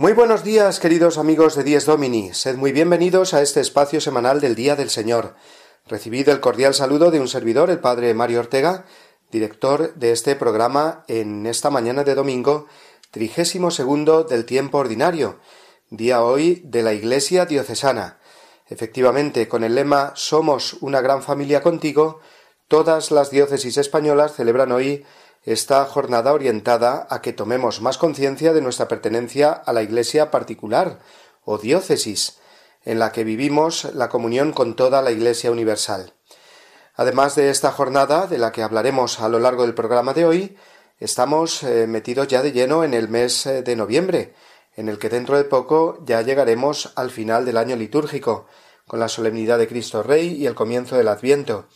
Muy buenos días, queridos amigos de Dies Domini. Sed muy bienvenidos a este espacio semanal del Día del Señor. Recibido el cordial saludo de un servidor, el Padre Mario Ortega, director de este programa en esta mañana de domingo, trigésimo segundo del tiempo ordinario, día hoy de la Iglesia diocesana. Efectivamente, con el lema Somos una gran familia contigo, todas las diócesis españolas celebran hoy esta jornada orientada a que tomemos más conciencia de nuestra pertenencia a la Iglesia particular o diócesis, en la que vivimos la comunión con toda la Iglesia universal. Además de esta jornada, de la que hablaremos a lo largo del programa de hoy, estamos eh, metidos ya de lleno en el mes eh, de noviembre, en el que dentro de poco ya llegaremos al final del año litúrgico, con la solemnidad de Cristo Rey y el comienzo del Adviento,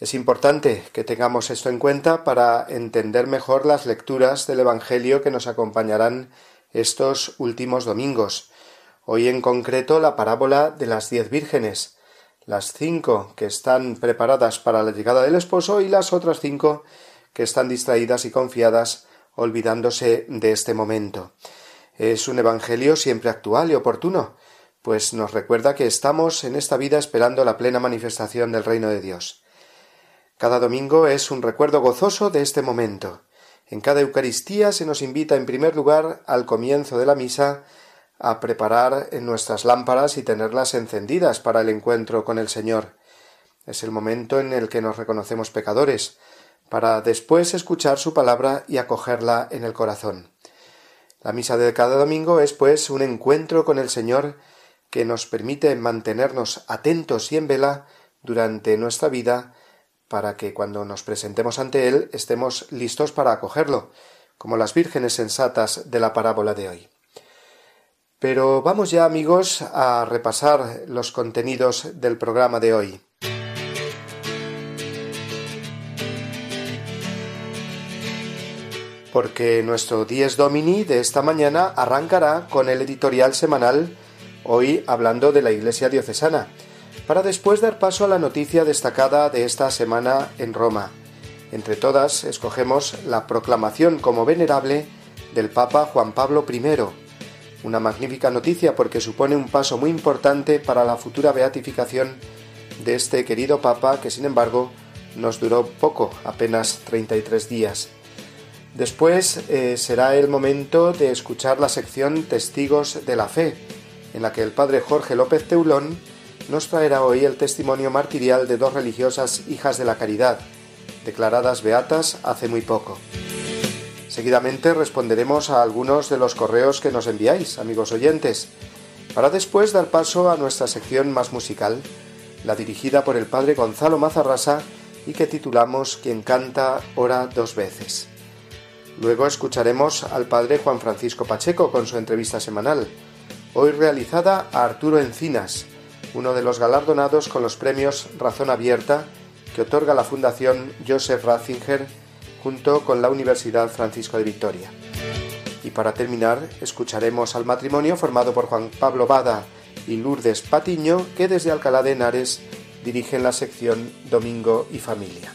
es importante que tengamos esto en cuenta para entender mejor las lecturas del Evangelio que nos acompañarán estos últimos domingos. Hoy en concreto la parábola de las diez vírgenes, las cinco que están preparadas para la llegada del esposo y las otras cinco que están distraídas y confiadas olvidándose de este momento. Es un Evangelio siempre actual y oportuno, pues nos recuerda que estamos en esta vida esperando la plena manifestación del reino de Dios. Cada domingo es un recuerdo gozoso de este momento. En cada Eucaristía se nos invita en primer lugar al comienzo de la misa a preparar nuestras lámparas y tenerlas encendidas para el encuentro con el Señor. Es el momento en el que nos reconocemos pecadores, para después escuchar su palabra y acogerla en el corazón. La misa de cada domingo es, pues, un encuentro con el Señor que nos permite mantenernos atentos y en vela durante nuestra vida para que cuando nos presentemos ante Él estemos listos para acogerlo, como las vírgenes sensatas de la parábola de hoy. Pero vamos ya amigos a repasar los contenidos del programa de hoy. Porque nuestro Dies Domini de esta mañana arrancará con el editorial semanal hoy hablando de la Iglesia diocesana, para después dar paso a la noticia destacada de esta semana en Roma. Entre todas, escogemos la proclamación como venerable del Papa Juan Pablo I, una magnífica noticia porque supone un paso muy importante para la futura beatificación de este querido Papa que sin embargo nos duró poco, apenas 33 días. Después eh, será el momento de escuchar la sección Testigos de la Fe, en la que el padre Jorge López Teulón nos traerá hoy el testimonio martirial de dos religiosas hijas de la caridad, declaradas beatas hace muy poco. Seguidamente responderemos a algunos de los correos que nos enviáis, amigos oyentes, para después dar paso a nuestra sección más musical, la dirigida por el padre Gonzalo Mazarrasa y que titulamos Quien canta ora dos veces. Luego escucharemos al padre Juan Francisco Pacheco con su entrevista semanal, hoy realizada a Arturo Encinas, uno de los galardonados con los premios Razón Abierta que otorga la Fundación Joseph Ratzinger junto con la Universidad Francisco de Victoria. Y para terminar, escucharemos al matrimonio formado por Juan Pablo Bada y Lourdes Patiño, que desde Alcalá de Henares dirigen la sección Domingo y Familia.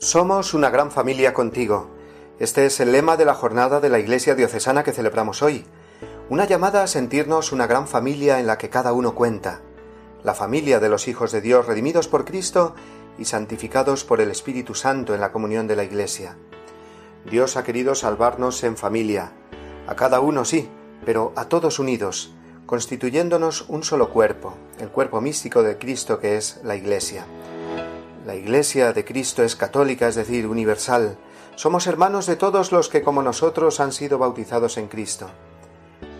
Somos una gran familia contigo. Este es el lema de la jornada de la Iglesia Diocesana que celebramos hoy. Una llamada a sentirnos una gran familia en la que cada uno cuenta. La familia de los hijos de Dios redimidos por Cristo y santificados por el Espíritu Santo en la comunión de la Iglesia. Dios ha querido salvarnos en familia. A cada uno sí, pero a todos unidos, constituyéndonos un solo cuerpo, el cuerpo místico de Cristo que es la Iglesia. La Iglesia de Cristo es católica, es decir, universal. Somos hermanos de todos los que como nosotros han sido bautizados en Cristo.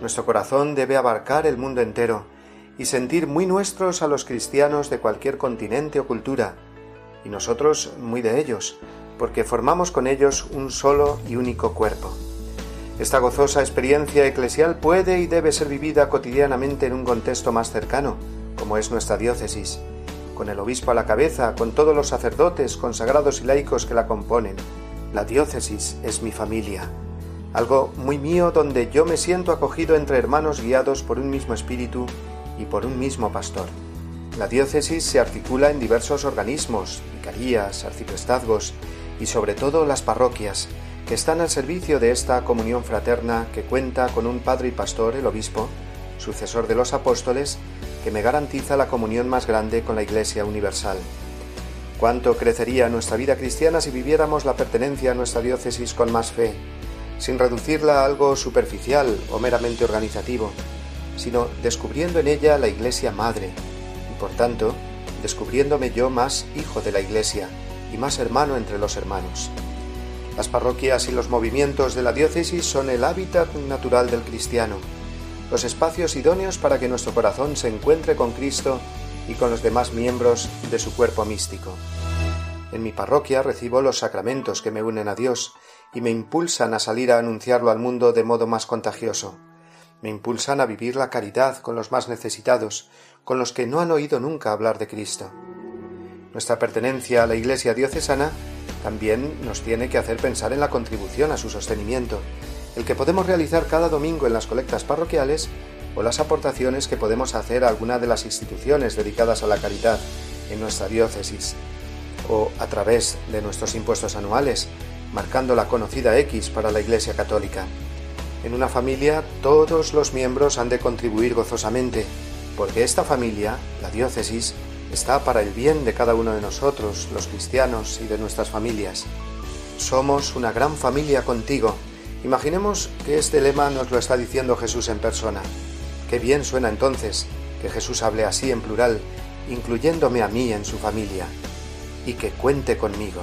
Nuestro corazón debe abarcar el mundo entero y sentir muy nuestros a los cristianos de cualquier continente o cultura, y nosotros muy de ellos, porque formamos con ellos un solo y único cuerpo. Esta gozosa experiencia eclesial puede y debe ser vivida cotidianamente en un contexto más cercano, como es nuestra diócesis, con el obispo a la cabeza, con todos los sacerdotes, consagrados y laicos que la componen. La diócesis es mi familia, algo muy mío donde yo me siento acogido entre hermanos guiados por un mismo espíritu y por un mismo pastor. La diócesis se articula en diversos organismos, vicarías, arciprestazgos y sobre todo las parroquias, que están al servicio de esta comunión fraterna que cuenta con un padre y pastor, el obispo, sucesor de los apóstoles, que me garantiza la comunión más grande con la Iglesia universal. ¿Cuánto crecería nuestra vida cristiana si viviéramos la pertenencia a nuestra diócesis con más fe, sin reducirla a algo superficial o meramente organizativo, sino descubriendo en ella la Iglesia Madre, y por tanto, descubriéndome yo más hijo de la Iglesia y más hermano entre los hermanos. Las parroquias y los movimientos de la diócesis son el hábitat natural del cristiano, los espacios idóneos para que nuestro corazón se encuentre con Cristo y con los demás miembros de su cuerpo místico. En mi parroquia recibo los sacramentos que me unen a Dios y me impulsan a salir a anunciarlo al mundo de modo más contagioso me impulsan a vivir la caridad con los más necesitados, con los que no han oído nunca hablar de Cristo. Nuestra pertenencia a la Iglesia diocesana también nos tiene que hacer pensar en la contribución a su sostenimiento, el que podemos realizar cada domingo en las colectas parroquiales o las aportaciones que podemos hacer a alguna de las instituciones dedicadas a la caridad en nuestra diócesis, o a través de nuestros impuestos anuales, marcando la conocida X para la Iglesia Católica. En una familia todos los miembros han de contribuir gozosamente, porque esta familia, la diócesis, está para el bien de cada uno de nosotros, los cristianos y de nuestras familias. Somos una gran familia contigo. Imaginemos que este lema nos lo está diciendo Jesús en persona. Qué bien suena entonces que Jesús hable así en plural, incluyéndome a mí en su familia, y que cuente conmigo.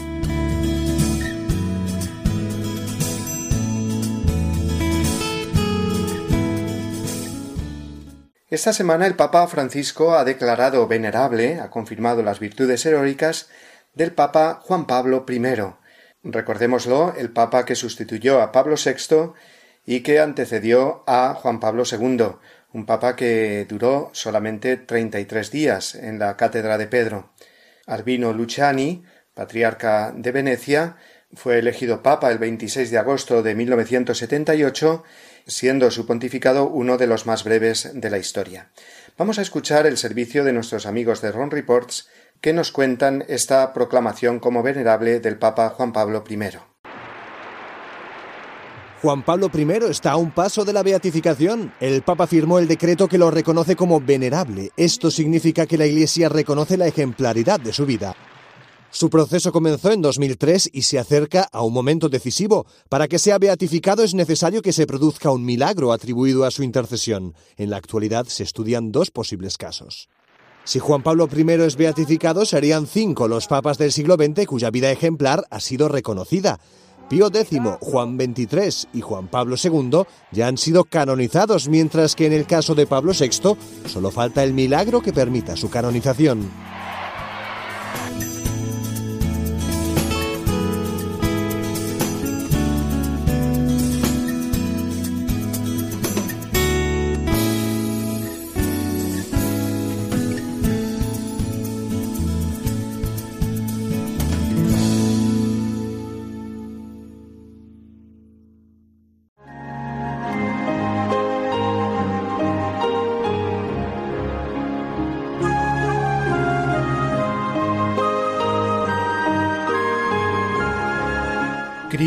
Esta semana el Papa Francisco ha declarado venerable, ha confirmado las virtudes heroicas del Papa Juan Pablo I. Recordémoslo, el Papa que sustituyó a Pablo VI y que antecedió a Juan Pablo II, un Papa que duró solamente treinta y tres días en la cátedra de Pedro. Albino Luciani, patriarca de Venecia, fue elegido Papa el 26 de agosto de 1978 siendo su pontificado uno de los más breves de la historia. Vamos a escuchar el servicio de nuestros amigos de Ron Reports que nos cuentan esta proclamación como venerable del Papa Juan Pablo I. Juan Pablo I está a un paso de la beatificación. El Papa firmó el decreto que lo reconoce como venerable. Esto significa que la Iglesia reconoce la ejemplaridad de su vida. Su proceso comenzó en 2003 y se acerca a un momento decisivo. Para que sea beatificado es necesario que se produzca un milagro atribuido a su intercesión. En la actualidad se estudian dos posibles casos. Si Juan Pablo I es beatificado, serían cinco los papas del siglo XX cuya vida ejemplar ha sido reconocida. Pío X, Juan XXIII y Juan Pablo II ya han sido canonizados, mientras que en el caso de Pablo VI solo falta el milagro que permita su canonización.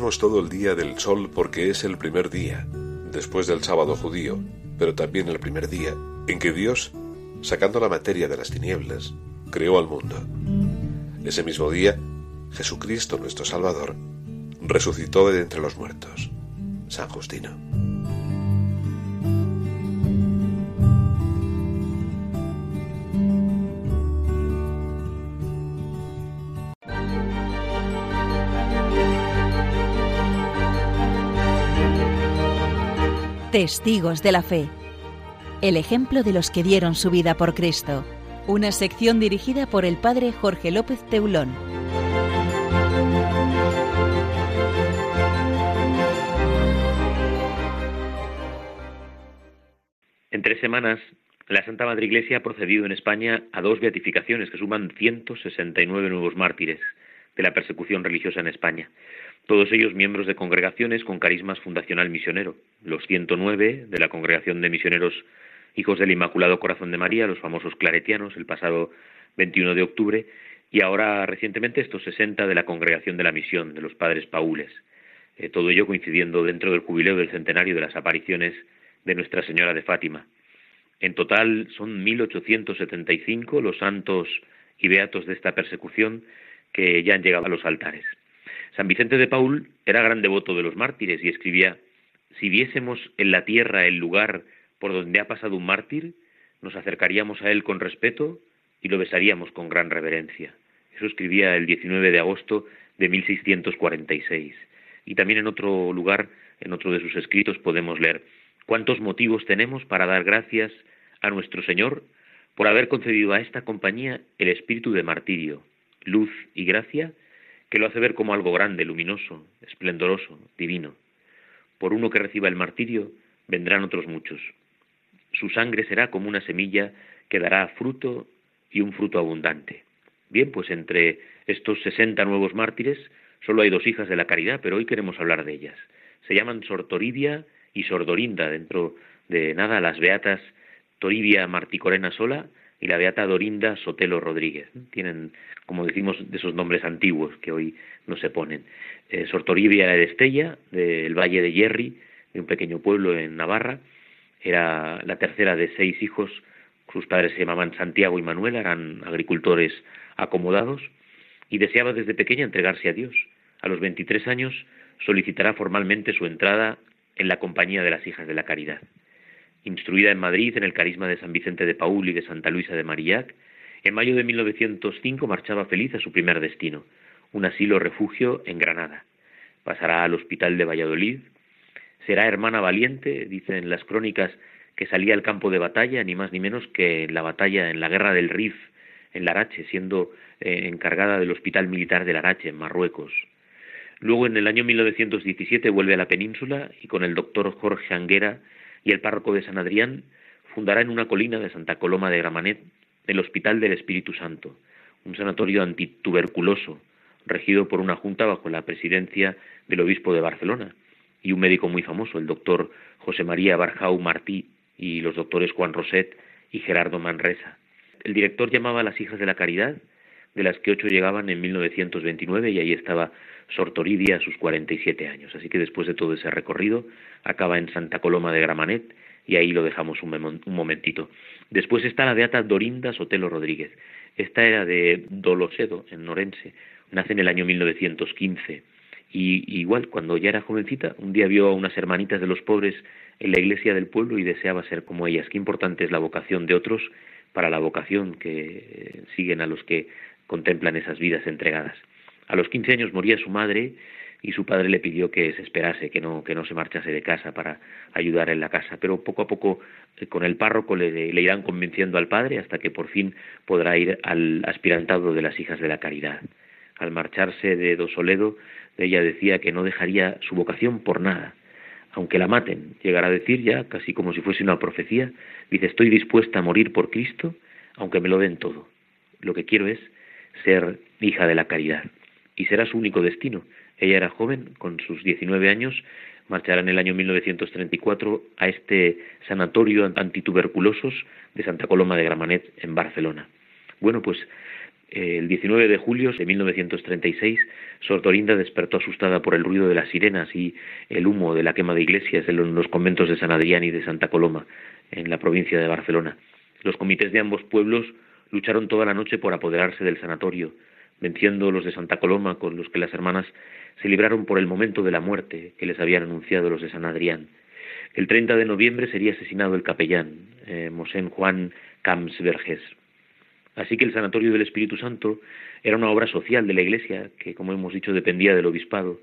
Todo el día del sol porque es el primer día, después del sábado judío, pero también el primer día en que Dios, sacando la materia de las tinieblas, creó al mundo. Ese mismo día, Jesucristo nuestro Salvador resucitó de entre los muertos. San Justino. Testigos de la Fe. El ejemplo de los que dieron su vida por Cristo. Una sección dirigida por el padre Jorge López Teulón. En tres semanas, la Santa Madre Iglesia ha procedido en España a dos beatificaciones que suman 169 nuevos mártires de la persecución religiosa en España todos ellos miembros de congregaciones con carismas fundacional misionero, los 109 de la Congregación de Misioneros Hijos del Inmaculado Corazón de María, los famosos claretianos, el pasado 21 de octubre, y ahora recientemente estos 60 de la Congregación de la Misión, de los Padres Paules. Eh, todo ello coincidiendo dentro del jubileo del centenario de las apariciones de Nuestra Señora de Fátima. En total son 1875 los santos y beatos de esta persecución que ya han llegado a los altares. San Vicente de Paul era gran devoto de los mártires y escribía Si viésemos en la tierra el lugar por donde ha pasado un mártir, nos acercaríamos a él con respeto y lo besaríamos con gran reverencia. Eso escribía el 19 de agosto de 1646. Y también en otro lugar, en otro de sus escritos, podemos leer cuántos motivos tenemos para dar gracias a nuestro Señor por haber concedido a esta compañía el espíritu de martirio, luz y gracia que lo hace ver como algo grande, luminoso, esplendoroso, divino. Por uno que reciba el martirio, vendrán otros muchos. Su sangre será como una semilla que dará fruto y un fruto abundante. Bien, pues entre estos sesenta nuevos mártires solo hay dos hijas de la caridad, pero hoy queremos hablar de ellas. Se llaman Sor Toribia y Sor Dorinda, dentro de nada las beatas Toribia Marticorena Sola y la beata Dorinda Sotelo Rodríguez. Tienen, como decimos, de esos nombres antiguos que hoy no se ponen. Eh, Sortoribia era de Estella, del Valle de Yerri, de un pequeño pueblo en Navarra. Era la tercera de seis hijos. Sus padres se llamaban Santiago y Manuel, eran agricultores acomodados y deseaba desde pequeña entregarse a Dios. A los 23 años solicitará formalmente su entrada en la compañía de las hijas de la caridad. Instruida en Madrid en el carisma de San Vicente de Paul y de Santa Luisa de Marillac, en mayo de 1905 marchaba feliz a su primer destino, un asilo refugio en Granada. Pasará al hospital de Valladolid. Será hermana valiente, dicen las crónicas, que salía al campo de batalla, ni más ni menos que en la batalla en la guerra del Rif, en Larache, siendo eh, encargada del hospital militar de Larache, en Marruecos. Luego, en el año 1917, vuelve a la península y con el doctor Jorge Anguera y el párroco de San Adrián fundará en una colina de Santa Coloma de Gramanet el Hospital del Espíritu Santo, un sanatorio antituberculoso regido por una junta bajo la presidencia del obispo de Barcelona y un médico muy famoso, el doctor José María Barjau Martí y los doctores Juan Roset y Gerardo Manresa. El director llamaba a las hijas de la caridad, de las que ocho llegaban en 1929 y ahí estaba Sor Toribia a sus 47 años. Así que después de todo ese recorrido acaba en Santa Coloma de Gramanet y ahí lo dejamos un, momentito. Después está la beata Dorinda Sotelo Rodríguez. Esta era de Dolosedo, en Norense. Nace en el año 1915 y igual cuando ya era jovencita, un día vio a unas hermanitas de los pobres en la iglesia del pueblo y deseaba ser como ellas. Qué importante es la vocación de otros para la vocación que siguen a los que contemplan esas vidas entregadas. A los 15 años moría su madre y su padre le pidió que se esperase, que no, que no se marchase de casa para ayudar en la casa. Pero poco a poco eh, con el párroco le, le, irán convenciendo al padre hasta que por fin podrá ir al aspirantado de las hijas de la caridad. Al marcharse de Dosoledo, ella decía que no dejaría su vocación por nada, aunque la maten. Llegará a decir ya, casi como si fuese una profecía, dice, estoy dispuesta a morir por Cristo, aunque me lo den todo. Lo que quiero es ser hija de la caridad. Y será su único destino. Ella era joven, con sus 19 años, marchará en el año 1934 a este sanatorio antituberculosos de Santa Coloma de Gramanet en Barcelona. Bueno, pues eh, el 19 de julio de 1936, Sor Dorinda despertó asustada por el ruido de las sirenas y el humo de la quema de iglesias en los conventos de San Adrián y de Santa Coloma, en la provincia de Barcelona. Los comités de ambos pueblos lucharon toda la noche por apoderarse del sanatorio, venciendo los de Santa Coloma con los que las hermanas se libraron por el momento de la muerte que les habían anunciado los de San Adrián. El 30 de noviembre sería asesinado el capellán, eh, Mosén Juan Camps Vergés. Así que el Sanatorio del Espíritu Santo era una obra social de la Iglesia que, como hemos dicho, dependía del obispado.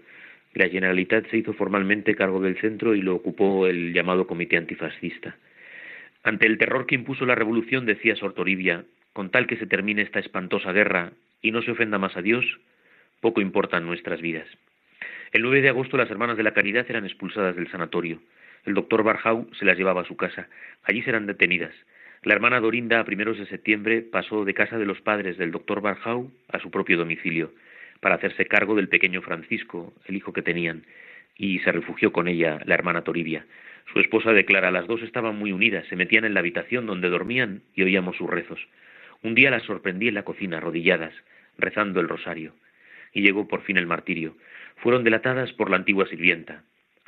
La Generalitat se hizo formalmente cargo del centro y lo ocupó el llamado Comité Antifascista. Ante el terror que impuso la revolución, decía Sortoribia, con tal que se termine esta espantosa guerra y no se ofenda más a Dios, poco importan nuestras vidas. El 9 de agosto las hermanas de la caridad eran expulsadas del sanatorio. El doctor Barjau se las llevaba a su casa. Allí serán detenidas. La hermana Dorinda, a primeros de septiembre, pasó de casa de los padres del doctor Barjau a su propio domicilio, para hacerse cargo del pequeño Francisco, el hijo que tenían, y se refugió con ella la hermana Toribia. Su esposa declara, las dos estaban muy unidas, se metían en la habitación donde dormían y oíamos sus rezos. Un día las sorprendí en la cocina, arrodilladas, rezando el rosario, y llegó por fin el martirio. Fueron delatadas por la antigua sirvienta.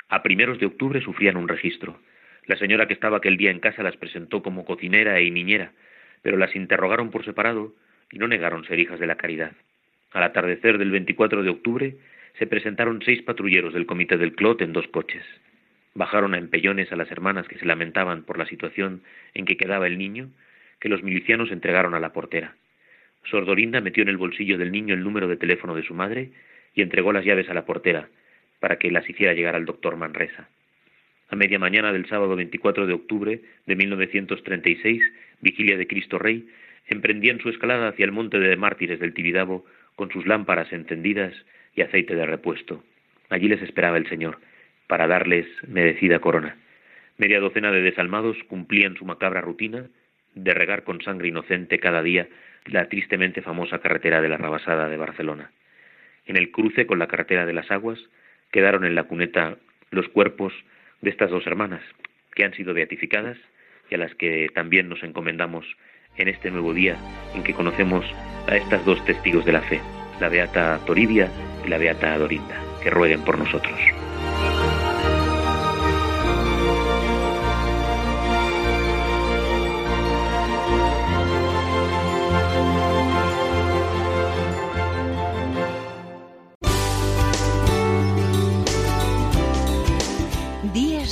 A primeros de octubre sufrían un registro. La señora que estaba aquel día en casa las presentó como cocinera y niñera, pero las interrogaron por separado y no negaron ser hijas de la caridad. Al atardecer del 24 de octubre se presentaron seis patrulleros del comité del Clot en dos coches. Bajaron a empellones a las hermanas que se lamentaban por la situación en que quedaba el niño, que los milicianos entregaron a la portera. Sordorinda metió en el bolsillo del niño el número de teléfono de su madre y entregó las llaves a la portera para que las hiciera llegar al doctor Manresa. A media mañana del sábado 24 de octubre de 1936, vigilia de Cristo Rey, emprendían su escalada hacia el monte de mártires del Tibidabo con sus lámparas encendidas y aceite de repuesto. Allí les esperaba el Señor, para darles merecida corona. Media docena de desalmados cumplían su macabra rutina de regar con sangre inocente cada día la tristemente famosa carretera de la Rabasada de Barcelona. En el cruce con la carretera de las aguas quedaron en la cuneta los cuerpos de estas dos hermanas, que han sido beatificadas y a las que también nos encomendamos en este nuevo día en que conocemos a estas dos testigos de la fe, la beata Toribia y la beata Dorinda, que rueguen por nosotros.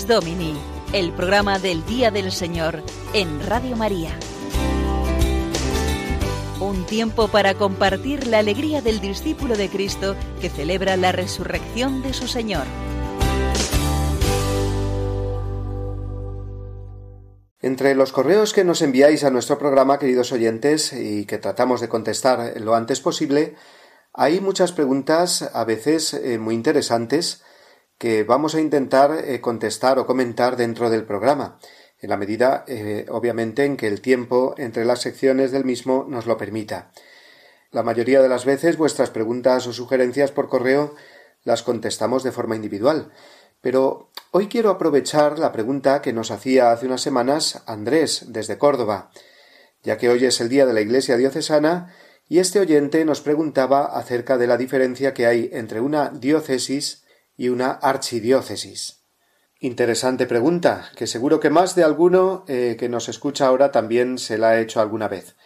Domini, el programa del Día del Señor en Radio María. Un tiempo para compartir la alegría del discípulo de Cristo que celebra la resurrección de su Señor. Entre los correos que nos enviáis a nuestro programa, queridos oyentes, y que tratamos de contestar lo antes posible, hay muchas preguntas, a veces eh, muy interesantes, que vamos a intentar eh, contestar o comentar dentro del programa, en la medida, eh, obviamente, en que el tiempo entre las secciones del mismo nos lo permita. La mayoría de las veces vuestras preguntas o sugerencias por correo las contestamos de forma individual, pero hoy quiero aprovechar la pregunta que nos hacía hace unas semanas Andrés desde Córdoba, ya que hoy es el día de la Iglesia diocesana y este oyente nos preguntaba acerca de la diferencia que hay entre una diócesis y una archidiócesis. Interesante pregunta, que seguro que más de alguno eh, que nos escucha ahora también se la ha hecho alguna vez.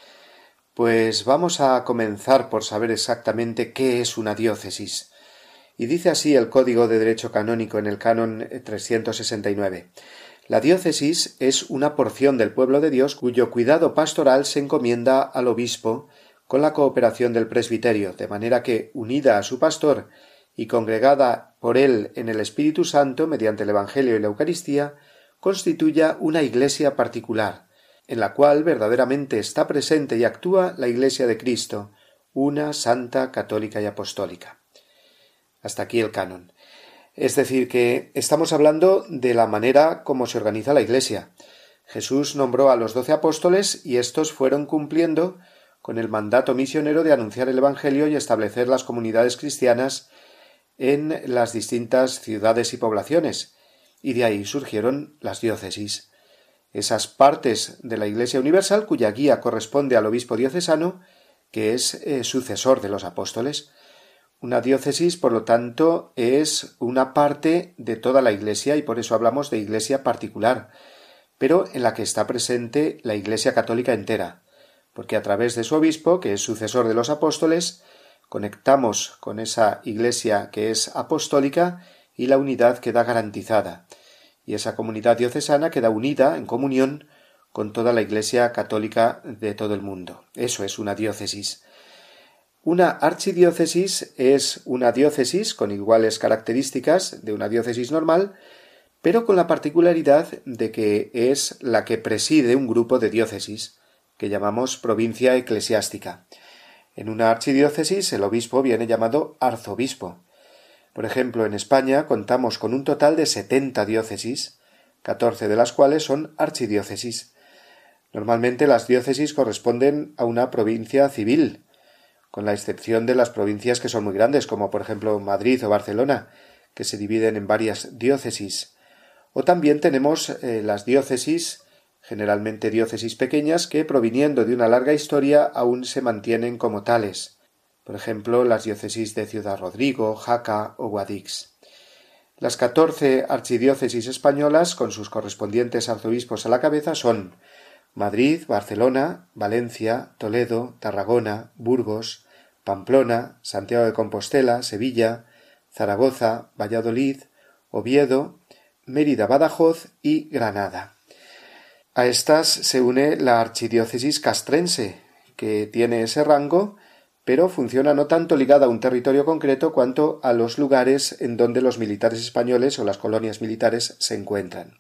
Pues vamos a comenzar por saber exactamente qué es una diócesis. Y dice así el Código de Derecho Canónico en el Canon 369. La diócesis es una porción del pueblo de Dios cuyo cuidado pastoral se encomienda al obispo con la cooperación del presbiterio, de manera que, unida a su pastor y congregada por él en el Espíritu Santo mediante el Evangelio y la Eucaristía, constituya una iglesia particular, en la cual verdaderamente está presente y actúa la Iglesia de Cristo, una santa, católica y apostólica. Hasta aquí el canon. Es decir, que estamos hablando de la manera como se organiza la Iglesia. Jesús nombró a los doce apóstoles y estos fueron cumpliendo con el mandato misionero de anunciar el Evangelio y establecer las comunidades cristianas en las distintas ciudades y poblaciones, y de ahí surgieron las diócesis. Esas partes de la Iglesia Universal cuya guía corresponde al obispo diocesano, que es eh, sucesor de los apóstoles. Una diócesis, por lo tanto, es una parte de toda la Iglesia y por eso hablamos de Iglesia particular, pero en la que está presente la Iglesia católica entera porque a través de su obispo, que es sucesor de los apóstoles, conectamos con esa Iglesia que es apostólica y la unidad queda garantizada, y esa comunidad diocesana queda unida en comunión con toda la Iglesia católica de todo el mundo. Eso es una diócesis. Una archidiócesis es una diócesis con iguales características de una diócesis normal, pero con la particularidad de que es la que preside un grupo de diócesis que llamamos provincia eclesiástica. En una archidiócesis el obispo viene llamado arzobispo. Por ejemplo, en España contamos con un total de setenta diócesis, catorce de las cuales son archidiócesis. Normalmente las diócesis corresponden a una provincia civil, con la excepción de las provincias que son muy grandes, como por ejemplo Madrid o Barcelona, que se dividen en varias diócesis. O también tenemos eh, las diócesis generalmente diócesis pequeñas que, proviniendo de una larga historia, aún se mantienen como tales, por ejemplo, las diócesis de Ciudad Rodrigo, Jaca o Guadix. Las catorce archidiócesis españolas, con sus correspondientes arzobispos a la cabeza, son Madrid, Barcelona, Valencia, Toledo, Tarragona, Burgos, Pamplona, Santiago de Compostela, Sevilla, Zaragoza, Valladolid, Oviedo, Mérida, Badajoz y Granada. A estas se une la archidiócesis castrense, que tiene ese rango, pero funciona no tanto ligada a un territorio concreto cuanto a los lugares en donde los militares españoles o las colonias militares se encuentran.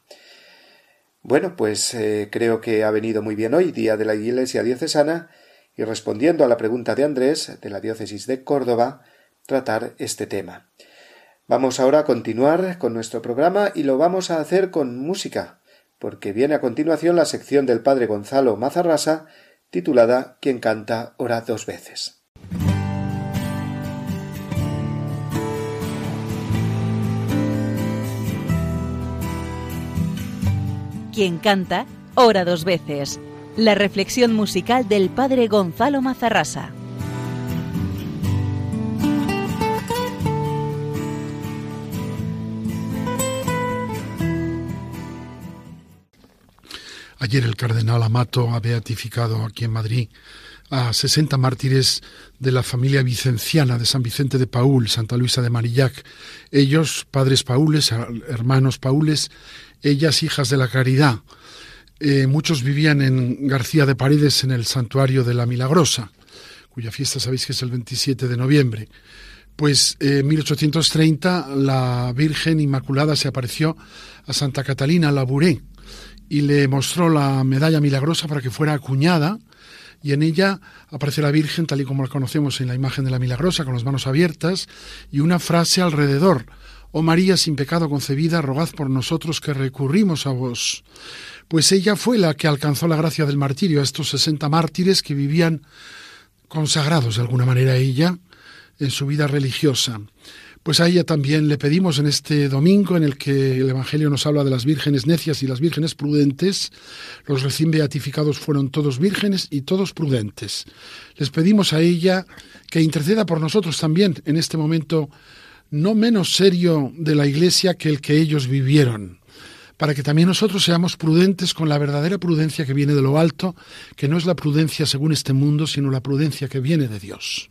Bueno, pues eh, creo que ha venido muy bien hoy, día de la Iglesia diocesana, y respondiendo a la pregunta de Andrés, de la diócesis de Córdoba, tratar este tema. Vamos ahora a continuar con nuestro programa y lo vamos a hacer con música porque viene a continuación la sección del padre Gonzalo Mazarrasa titulada Quien canta ora dos veces. Quien canta ora dos veces. La reflexión musical del padre Gonzalo Mazarrasa. Ayer el cardenal Amato ha beatificado aquí en Madrid a 60 mártires de la familia vicenciana de San Vicente de Paul, Santa Luisa de Marillac. Ellos, padres paules, hermanos paules, ellas hijas de la caridad. Eh, muchos vivían en García de Paredes, en el santuario de la Milagrosa, cuya fiesta sabéis que es el 27 de noviembre. Pues en 1830 la Virgen Inmaculada se apareció a Santa Catalina Labouré, y le mostró la medalla milagrosa para que fuera acuñada y en ella aparece la Virgen tal y como la conocemos en la imagen de la milagrosa con las manos abiertas y una frase alrededor. Oh María sin pecado concebida, rogad por nosotros que recurrimos a vos. Pues ella fue la que alcanzó la gracia del martirio a estos sesenta mártires que vivían consagrados de alguna manera a ella en su vida religiosa. Pues a ella también le pedimos en este domingo en el que el Evangelio nos habla de las vírgenes necias y las vírgenes prudentes, los recién beatificados fueron todos vírgenes y todos prudentes. Les pedimos a ella que interceda por nosotros también en este momento no menos serio de la Iglesia que el que ellos vivieron, para que también nosotros seamos prudentes con la verdadera prudencia que viene de lo alto, que no es la prudencia según este mundo, sino la prudencia que viene de Dios.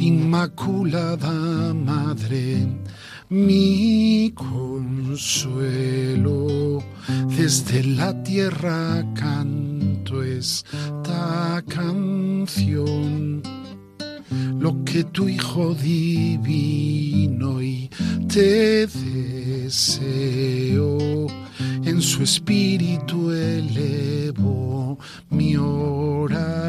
Inmaculada Madre, mi consuelo, desde la tierra canto esta canción. Lo que tu Hijo divino y te deseo, en su espíritu elevo mi oración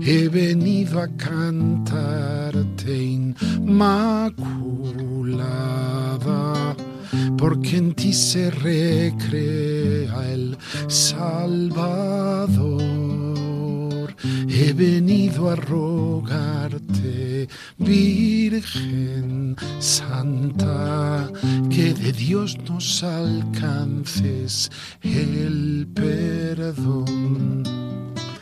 he venido a cantarte inmaculada, porque en ti se recrea el Salvador. He venido a rogarte, Virgen Santa, que de Dios nos alcances el perdón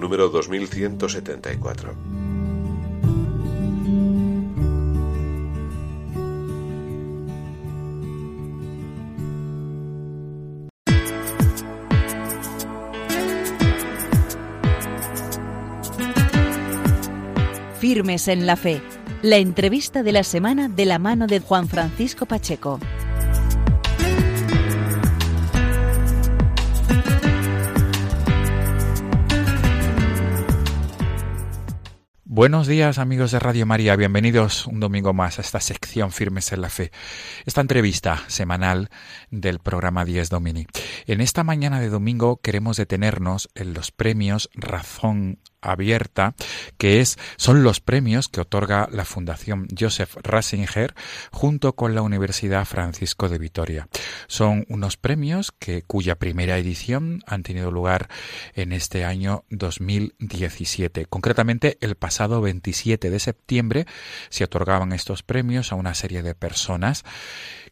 número 2174. Firmes en la fe. La entrevista de la semana de la mano de Juan Francisco Pacheco. Buenos días amigos de Radio María, bienvenidos un domingo más a esta sección Firmes en la Fe, esta entrevista semanal del programa 10 Domini. En esta mañana de domingo queremos detenernos en los premios Razón Abierta, que es, son los premios que otorga la Fundación Joseph Ratzinger junto con la Universidad Francisco de Vitoria. Son unos premios que, cuya primera edición han tenido lugar en este año 2017. Concretamente, el pasado 27 de septiembre se otorgaban estos premios a una serie de personas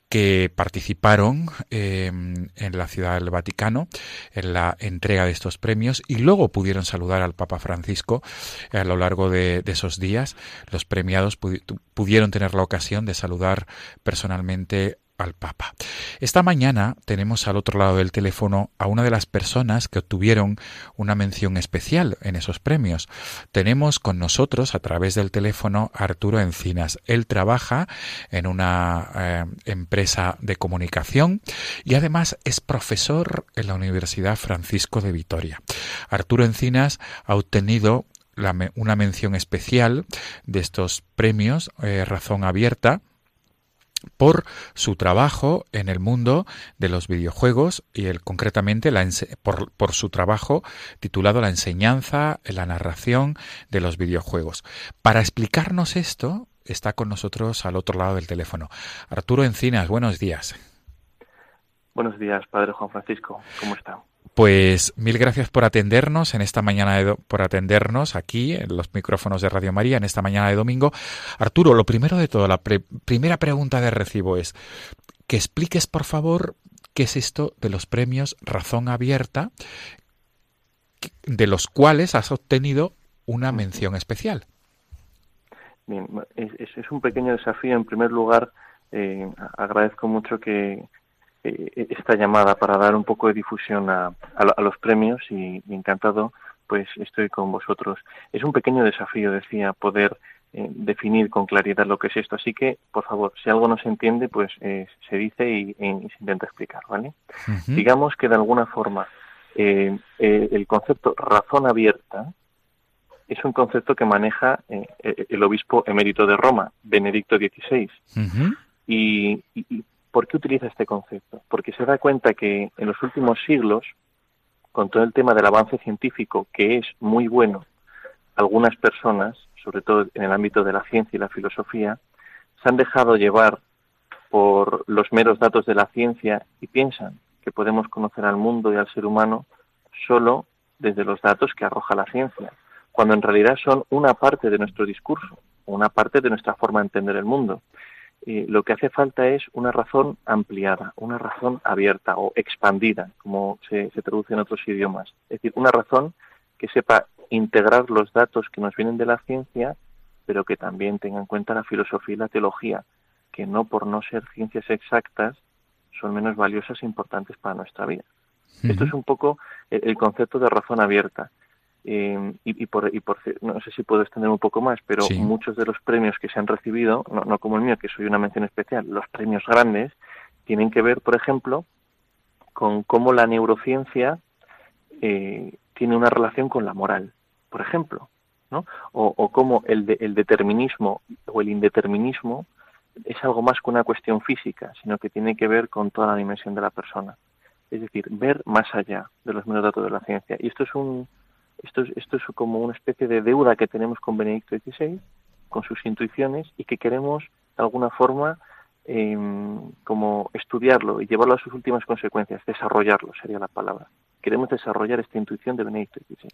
que participaron em, en la ciudad del Vaticano en la entrega de estos premios y luego pudieron saludar al Papa Francisco a lo largo de, esos días. Los premiados pudieron tener la ocasión de saludar personalmente al Papa. Esta mañana tenemos al otro lado del teléfono a una de las personas que obtuvieron una mención especial en esos premios. Tenemos con nosotros a través del teléfono a Arturo Encinas. Él trabaja en una eh, empresa de comunicación y además es profesor en la Universidad Francisco de Vitoria. Arturo Encinas ha obtenido una mención especial de estos premios eh, Razón Abierta por su trabajo en el mundo de los videojuegos y el, concretamente por, por, su trabajo titulado La enseñanza, la narración de los videojuegos. Para explicarnos esto está con nosotros al otro lado del teléfono. Arturo Encinas, buenos días. Buenos días, Padre Juan Francisco. ¿Cómo está? Pues mil gracias por atendernos en esta mañana de por atendernos aquí en los micrófonos de Radio María en esta mañana de domingo. Arturo, lo primero de todo, la primera pregunta de recibo es que expliques por favor qué es esto de los premios Razón Abierta, de los cuales has obtenido una mención especial. Bien, es, es un pequeño desafío. En primer lugar, eh, agradezco mucho que, esta llamada para dar un poco de difusión a, los premios y, encantado pues estoy con vosotros. Es un pequeño desafío, decía, poder eh, definir con claridad lo que es esto. Así que, por favor, si algo no se entiende, pues eh, se dice y, se intenta explicar, ¿vale? Digamos que de alguna forma el concepto razón abierta es un concepto que maneja el obispo emérito de Roma, Benedicto XVI. y, ¿Por qué utiliza este concepto? Porque se da cuenta que en los últimos siglos, con todo el tema del avance científico, que es muy bueno, algunas personas, sobre todo en el ámbito de la ciencia y la filosofía, se han dejado llevar por los meros datos de la ciencia y piensan que podemos conocer al mundo y al ser humano solo desde los datos que arroja la ciencia, cuando en realidad son una parte de nuestro discurso, una parte de nuestra forma de entender el mundo lo que hace falta es una razón ampliada, una razón abierta o expandida, como se, traduce en otros idiomas. Es decir, una razón que sepa integrar los datos que nos vienen de la ciencia, pero que también tenga en cuenta la filosofía y la teología, que no por no ser ciencias exactas son menos valiosas e importantes para nuestra vida. Esto es un poco el concepto de razón abierta. Eh, y, por, y por, no sé si puedo extender un poco más, pero muchos de los premios que se han recibido, no, como el mío, que soy una mención especial, los premios grandes, tienen que ver, por ejemplo, con cómo la neurociencia eh, tiene una relación con la moral, por ejemplo, ¿no? O, o cómo el, el determinismo o el indeterminismo es algo más que una cuestión física, sino que tiene que ver con toda la dimensión de la persona. Es decir, ver más allá de los meros datos de la ciencia. Y esto es un, esto es, esto es como una especie de deuda que tenemos con Benedicto XVI, con sus intuiciones, y que queremos, de alguna forma, em, como estudiarlo y llevarlo a sus últimas consecuencias, desarrollarlo sería la palabra. Queremos desarrollar esta intuición de Benedicto XVI.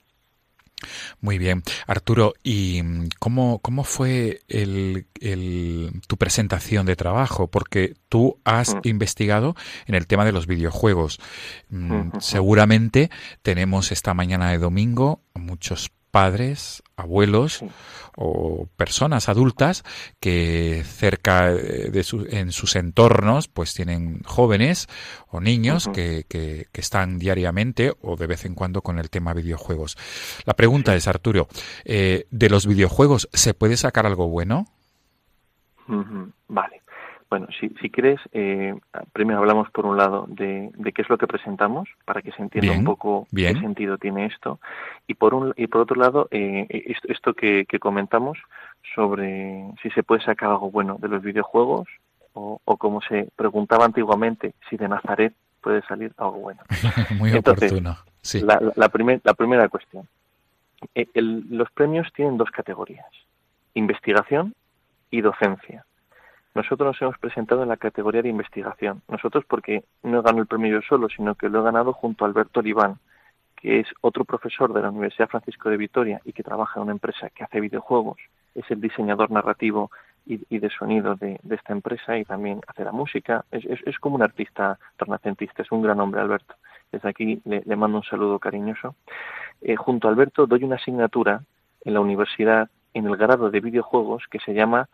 Muy bien. Arturo, ¿y mm, cómo, cómo fue el, tu presentación de trabajo? Porque tú has mm. investigado en el tema de los videojuegos. Mm, seguramente tenemos esta mañana de domingo muchos padres, abuelos o personas adultas que cerca de en sus entornos pues tienen jóvenes o niños que, que, están diariamente o de vez en cuando con el tema videojuegos. La pregunta es, Arturo, eh, ¿de los videojuegos se puede sacar algo bueno? Vale. Bueno, si, si quieres, eh, primero hablamos por un lado de, qué es lo que presentamos, para que se entienda un poco qué sentido tiene esto, y por, un, y por otro lado, eh, esto, que, comentamos sobre si se puede sacar algo bueno de los videojuegos, o, como se preguntaba antiguamente, si de Nazaret puede salir algo bueno. Muy oportuno. La, la, la primera cuestión. eh, los premios tienen dos categorías, investigación y docencia. Nosotros nos hemos presentado en la categoría de investigación. Nosotros porque no he ganado el premio yo solo, sino que lo he ganado junto a Alberto Oliván, que es otro profesor de la Universidad Francisco de Vitoria y que trabaja en una empresa que hace videojuegos. Es el diseñador narrativo y, de sonido de, esta empresa y también hace la música. Es, como un artista renacentista, es un gran hombre, Alberto. Desde aquí le, mando un saludo cariñoso. Eh, junto a Alberto doy una asignatura en la universidad en el grado de videojuegos que se llama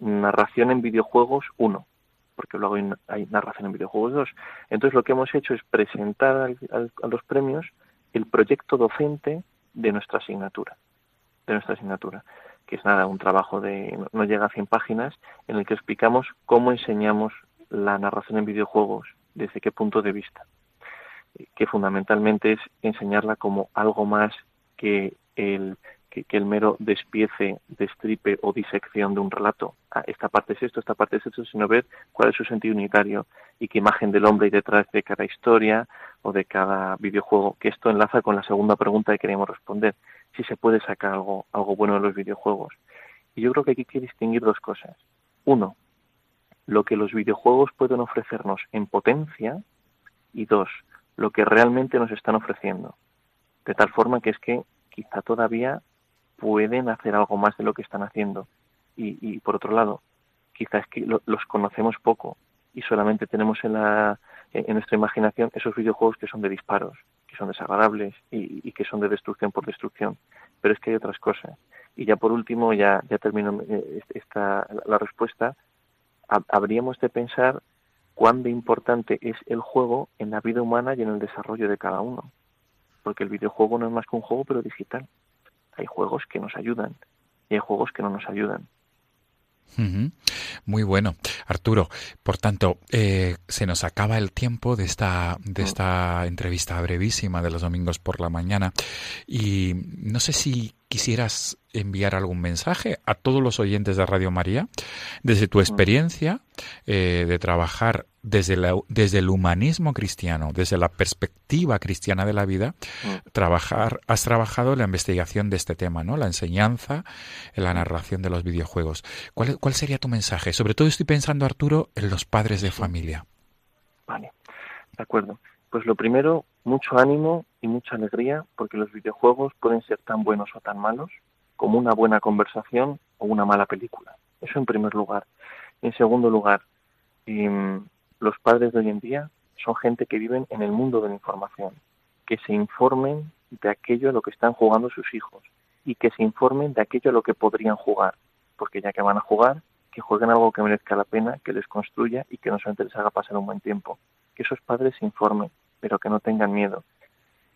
narración en videojuegos 1, porque luego hay, narración en videojuegos 2. Entonces lo que hemos hecho es presentar a los premios el proyecto docente de nuestra asignatura, de nuestra asignatura, que es nada, un trabajo de no llega a 100 páginas en el que explicamos cómo enseñamos la narración en videojuegos, desde qué punto de vista, que fundamentalmente es enseñarla como algo más que el que, el mero despiece, destripe o disección de un relato. Ah, esta parte es esto, esta parte es esto, sino ver cuál es su sentido unitario y qué imagen del hombre hay detrás de cada historia o de cada videojuego. Que esto enlaza con la segunda pregunta que queremos responder, si se puede sacar algo, algo bueno de los videojuegos. Y yo creo que aquí hay que distinguir dos cosas. Uno, lo que los videojuegos pueden ofrecernos en potencia y dos, lo que realmente nos están ofreciendo. De tal forma que es que quizá todavía pueden hacer algo más de lo que están haciendo. Y, por otro lado, quizás que los conocemos poco y solamente tenemos en, la, en nuestra imaginación esos videojuegos que son de disparos, que son desagradables y, que son de destrucción por destrucción. Pero es que hay otras cosas. Y ya por último, ya, ya termino eh, esta, la respuesta, habríamos de pensar cuán de importante es el juego en la vida humana y en el desarrollo de cada uno. Porque el videojuego no es más que un juego, pero digital hay juegos que nos ayudan y hay juegos que no nos ayudan. Muy bueno, Arturo. Por tanto, eh, se nos acaba el tiempo de esta de mm. esta entrevista brevísima de los domingos por la mañana y no sé si quisieras enviar algún mensaje a todos los oyentes de Radio María desde tu mm. experiencia eh, de trabajar desde, desde el humanismo cristiano, desde la perspectiva cristiana de la vida, mm. trabajar, has trabajado en la investigación de este tema, ¿no? La enseñanza, en la narración de los videojuegos. ¿Cuál, ¿Cuál sería tu mensaje? Sobre todo estoy pensando, Arturo, en los padres de familia. Vale, de acuerdo. Pues lo primero, mucho ánimo y mucha alegría, porque los videojuegos pueden ser tan buenos o tan malos como una buena conversación o una mala película. Eso en primer lugar. En segundo lugar, em, los padres de hoy en día son gente que viven en el mundo de la información, que se informen de aquello a lo que están jugando sus hijos y que se informen de aquello a lo que podrían jugar, porque ya que van a jugar, que jueguen algo que merezca la pena, que les construya y que no solamente les haga pasar un buen tiempo. Que esos padres se informen, pero que no tengan miedo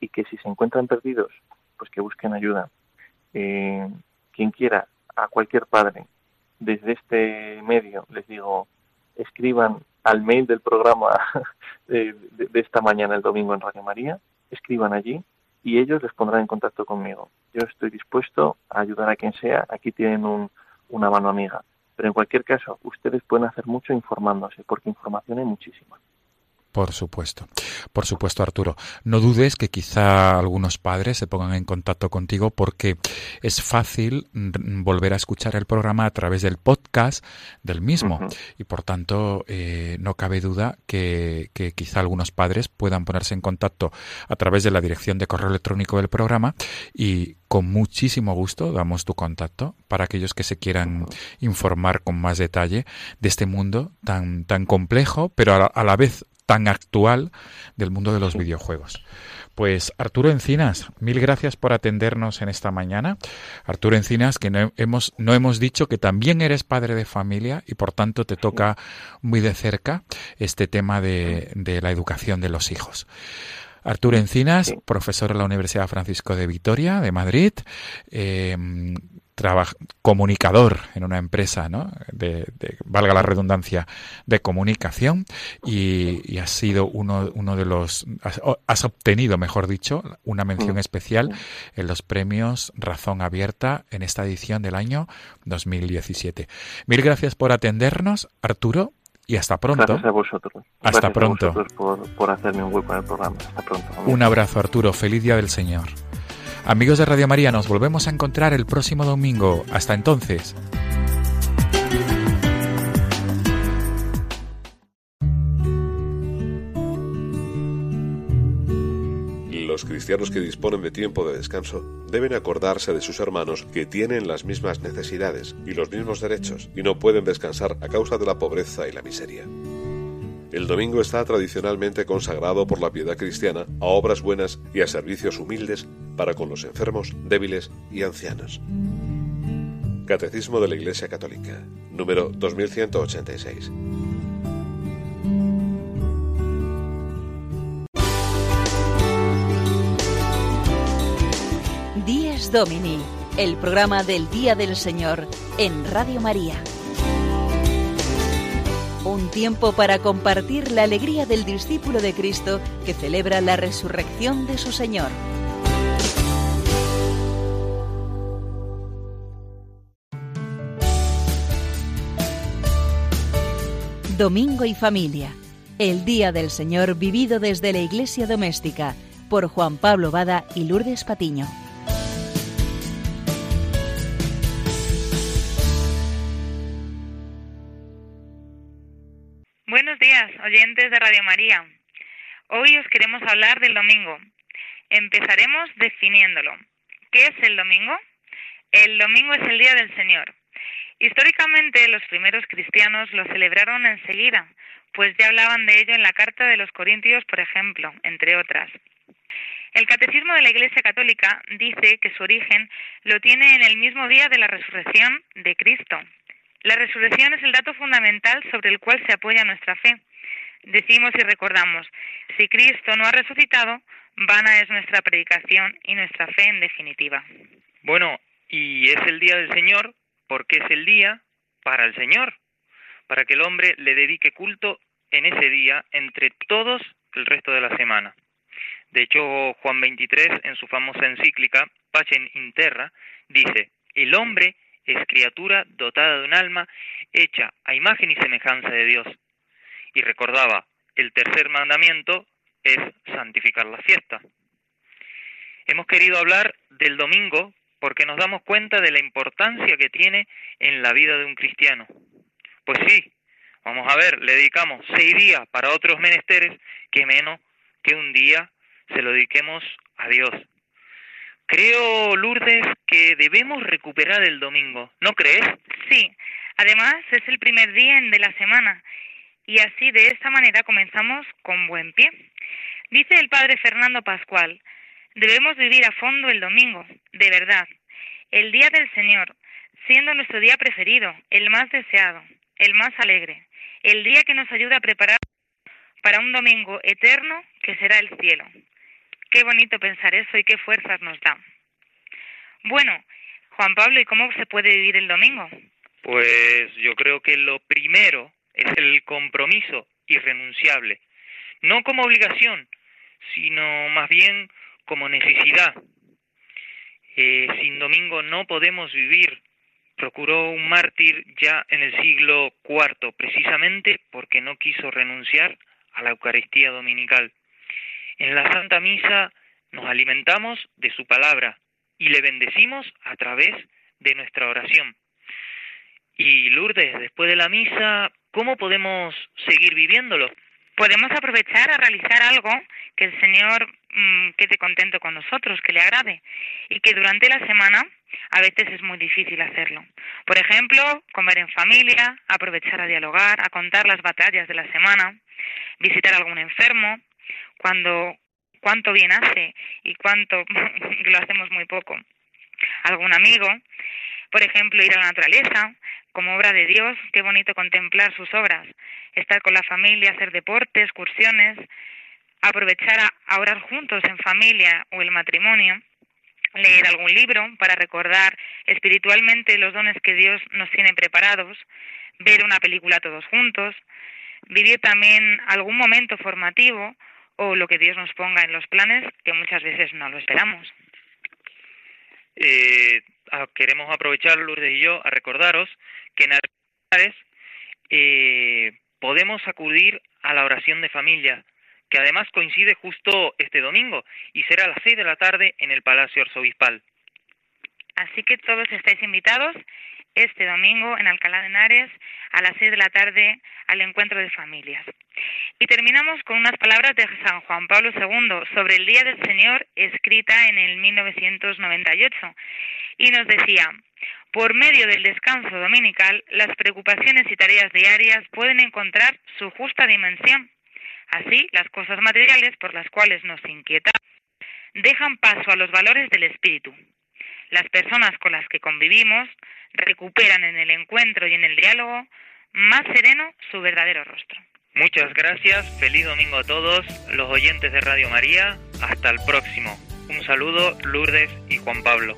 y que si se encuentran perdidos, pues que busquen ayuda. Eh, quien quiera, a cualquier padre, desde este medio, les digo, escriban al mail del programa de, esta mañana, el domingo en Radio María, escriban allí y ellos les pondrán en contacto conmigo. Yo estoy dispuesto a ayudar a quien sea, aquí tienen una mano amiga. Pero en cualquier caso, ustedes pueden hacer mucho informándose, porque información hay muchísima. Por supuesto, por supuesto Arturo. No dudes que quizá algunos padres se pongan en contacto contigo porque es fácil volver a escuchar el programa a través del podcast del mismo. Y por tanto eh, no cabe duda que, que, quizá algunos padres puedan ponerse en contacto a través de la dirección de correo electrónico del programa y con muchísimo gusto damos tu contacto para aquellos que se quieran informar con más detalle de este mundo tan, tan complejo, pero a la vez tan actual del mundo de los videojuegos. Pues Arturo Encinas, mil gracias por atendernos en esta mañana. Arturo Encinas, que no hemos, no hemos dicho que también eres padre de familia y por tanto te toca muy de cerca este tema de, de la educación de los hijos. Arturo Encinas, profesor en la Universidad Francisco de Vitoria, de Madrid, eh, comunicador en una empresa, ¿no? De, valga la redundancia, de comunicación y, y has sido uno, uno de los, has, obtenido, mejor dicho, una mención especial en los premios Razón Abierta en esta edición del año 2017. Mil gracias por atendernos, Arturo, y hasta pronto. Gracias a vosotros. Hasta pronto. por, por, hacerme un hueco en el programa. Hasta pronto. Un abrazo, Arturo. Feliz Día del Señor. Amigos de Radio María, nos volvemos a encontrar el próximo domingo. Hasta entonces. Los cristianos que disponen de tiempo de descanso deben acordarse de sus hermanos que tienen las mismas necesidades y los mismos derechos y no pueden descansar a causa de la pobreza y la miseria. El domingo está tradicionalmente consagrado por la piedad cristiana a obras buenas y a servicios humildes para con los enfermos, débiles y ancianos. Catecismo de la Iglesia Católica, número 2186. Días Domini, el programa del Día del Señor en Radio María. Un tiempo para compartir la alegría del discípulo de Cristo que celebra la resurrección de su Señor. Domingo y familia. El Día del Señor vivido desde la Iglesia Doméstica por Juan Pablo Bada y Lourdes Patiño. María. Hoy os queremos hablar del domingo. Empezaremos definiéndolo. ¿Qué es el domingo? El domingo es el Día del Señor. Históricamente los primeros cristianos lo celebraron enseguida, pues ya hablaban de ello en la Carta de los Corintios, por ejemplo, entre otras. El Catecismo de la Iglesia Católica dice que su origen lo tiene en el mismo día de la resurrección de Cristo. La resurrección es el dato fundamental sobre el cual se apoya nuestra fe. Decimos y recordamos, si Cristo no ha resucitado, vana es nuestra predicación y nuestra fe en definitiva. Bueno, y es el día del Señor porque es el día para el Señor, para que el hombre le dedique culto en ese día entre todos el resto de la semana. De hecho, Juan 23, en su famosa encíclica Pacem in Terra, dice, el hombre es criatura dotada de un alma hecha a imagen y semejanza de Dios. Y recordaba, el tercer mandamiento es santificar la fiesta. Hemos querido hablar del domingo porque nos damos cuenta de la importancia que tiene en la vida de un cristiano. Pues sí, vamos a ver, le dedicamos seis días para otros menesteres, que menos que un día se lo dediquemos a Dios. Creo, Lourdes, que debemos recuperar el domingo, ¿no crees? Sí, además es el primer día de la semana y así de esta manera comenzamos con buen pie. Dice el padre Fernando Pascual, Debemos vivir a fondo el domingo, de verdad, el día del Señor, siendo nuestro día preferido, el más deseado, el más alegre, el día que nos ayuda a preparar para un domingo eterno que será el cielo. Qué bonito pensar eso y qué fuerzas nos da. Bueno, Juan Pablo, ¿y cómo se puede vivir el domingo? Pues yo creo que lo primero es el compromiso irrenunciable, no como obligación, sino más bien como necesidad. Eh, sin domingo no podemos vivir. Procuró un mártir ya en el siglo IV, precisamente porque no quiso renunciar a la Eucaristía dominical. En la Santa Misa nos alimentamos de su palabra y le bendecimos a través de nuestra oración. Y Lourdes, después de la misa, ¿cómo podemos seguir viviéndolo? podemos aprovechar a realizar algo que el Señor mm, quede contento con nosotros, que le agrade y que durante la semana a veces es muy difícil hacerlo. Por ejemplo, comer en familia, aprovechar a dialogar, a contar las batallas de la semana, visitar a algún enfermo, cuando cuánto bien hace y cuánto lo hacemos muy poco. Algún amigo, por ejemplo, ir a la naturaleza, como obra de Dios, qué bonito contemplar sus obras, estar con la familia, hacer deporte, excursiones, aprovechar a, orar juntos en familia o el matrimonio, leer algún libro para recordar espiritualmente los dones que Dios nos tiene preparados, ver una película todos juntos, vivir también algún momento formativo o lo que Dios nos ponga en los planes que muchas veces no lo esperamos. Eh, queremos aprovechar, Lourdes y yo, a recordaros que en Alcares eh, podemos acudir a la oración de familia, que además coincide justo este domingo y será a las seis de la tarde en el Palacio Arzobispal. Así que todos estáis invitados este domingo en Alcalá de Henares a las seis de la tarde al encuentro de familias. Y terminamos con unas palabras de San Juan Pablo II sobre el Día del Señor escrita en el 1998 y nos decía, por medio del descanso dominical, las preocupaciones y tareas diarias pueden encontrar su justa dimensión. Así, las cosas materiales por las cuales nos inquieta dejan paso a los valores del espíritu. Las personas con las que convivimos recuperan en el encuentro y en el diálogo más sereno su verdadero rostro. Muchas gracias, feliz domingo a todos los oyentes de Radio María, hasta el próximo. Un saludo, Lourdes y Juan Pablo.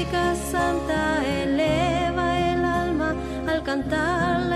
música santa eleva el alma al cantar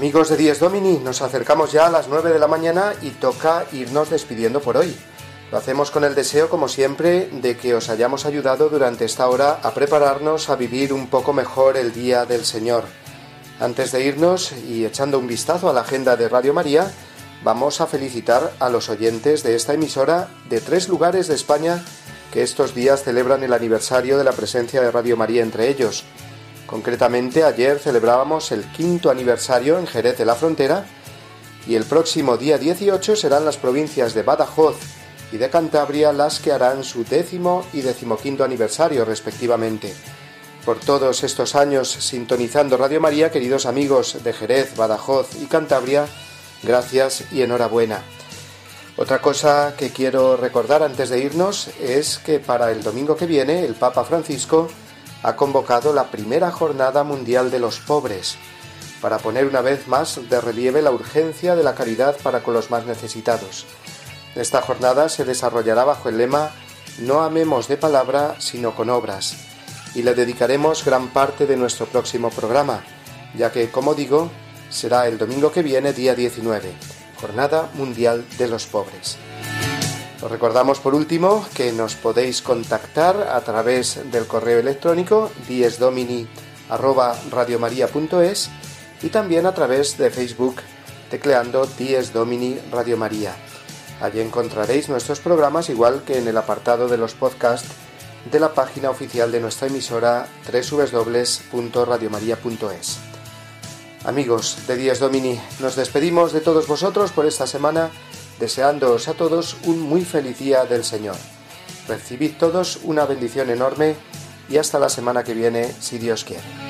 Amigos de Dies Domini, nos acercamos ya a las 9 de la mañana y toca irnos despidiendo por hoy. Lo hacemos con el deseo, como siempre, de que os hayamos ayudado durante esta hora a prepararnos a vivir un poco mejor el Día del Señor. Antes de irnos y echando un vistazo a la agenda de Radio María, vamos a felicitar a los oyentes de esta emisora de tres lugares de España que estos días celebran el aniversario de la presencia de Radio María entre ellos. Concretamente, ayer celebrábamos el quinto aniversario en Jerez de la Frontera y el próximo día 18 serán las provincias de Badajoz y de Cantabria las que harán su décimo y decimoquinto aniversario respectivamente. Por todos estos años sintonizando Radio María, queridos amigos de Jerez, Badajoz y Cantabria, gracias y enhorabuena. Otra cosa que quiero recordar antes de irnos es que para el domingo que viene el Papa Francisco ha convocado la primera jornada mundial de los pobres, para poner una vez más de relieve la urgencia de la caridad para con los más necesitados. Esta jornada se desarrollará bajo el lema No amemos de palabra, sino con obras, y le dedicaremos gran parte de nuestro próximo programa, ya que, como digo, será el domingo que viene, día 19, Jornada Mundial de los Pobres. Os recordamos por último que nos podéis contactar a través del correo electrónico diesdomini@radiomaria.es y también a través de Facebook tecleando Dies. Allí encontraréis nuestros programas igual que en el apartado de los podcasts de la página oficial de nuestra emisora www.radiomaria.es. Amigos de Dies Domini, nos despedimos de todos vosotros por esta semana, deseándoos a todos un muy feliz día del Señor. Recibid todos una bendición enorme y hasta la semana que viene, si Dios quiere.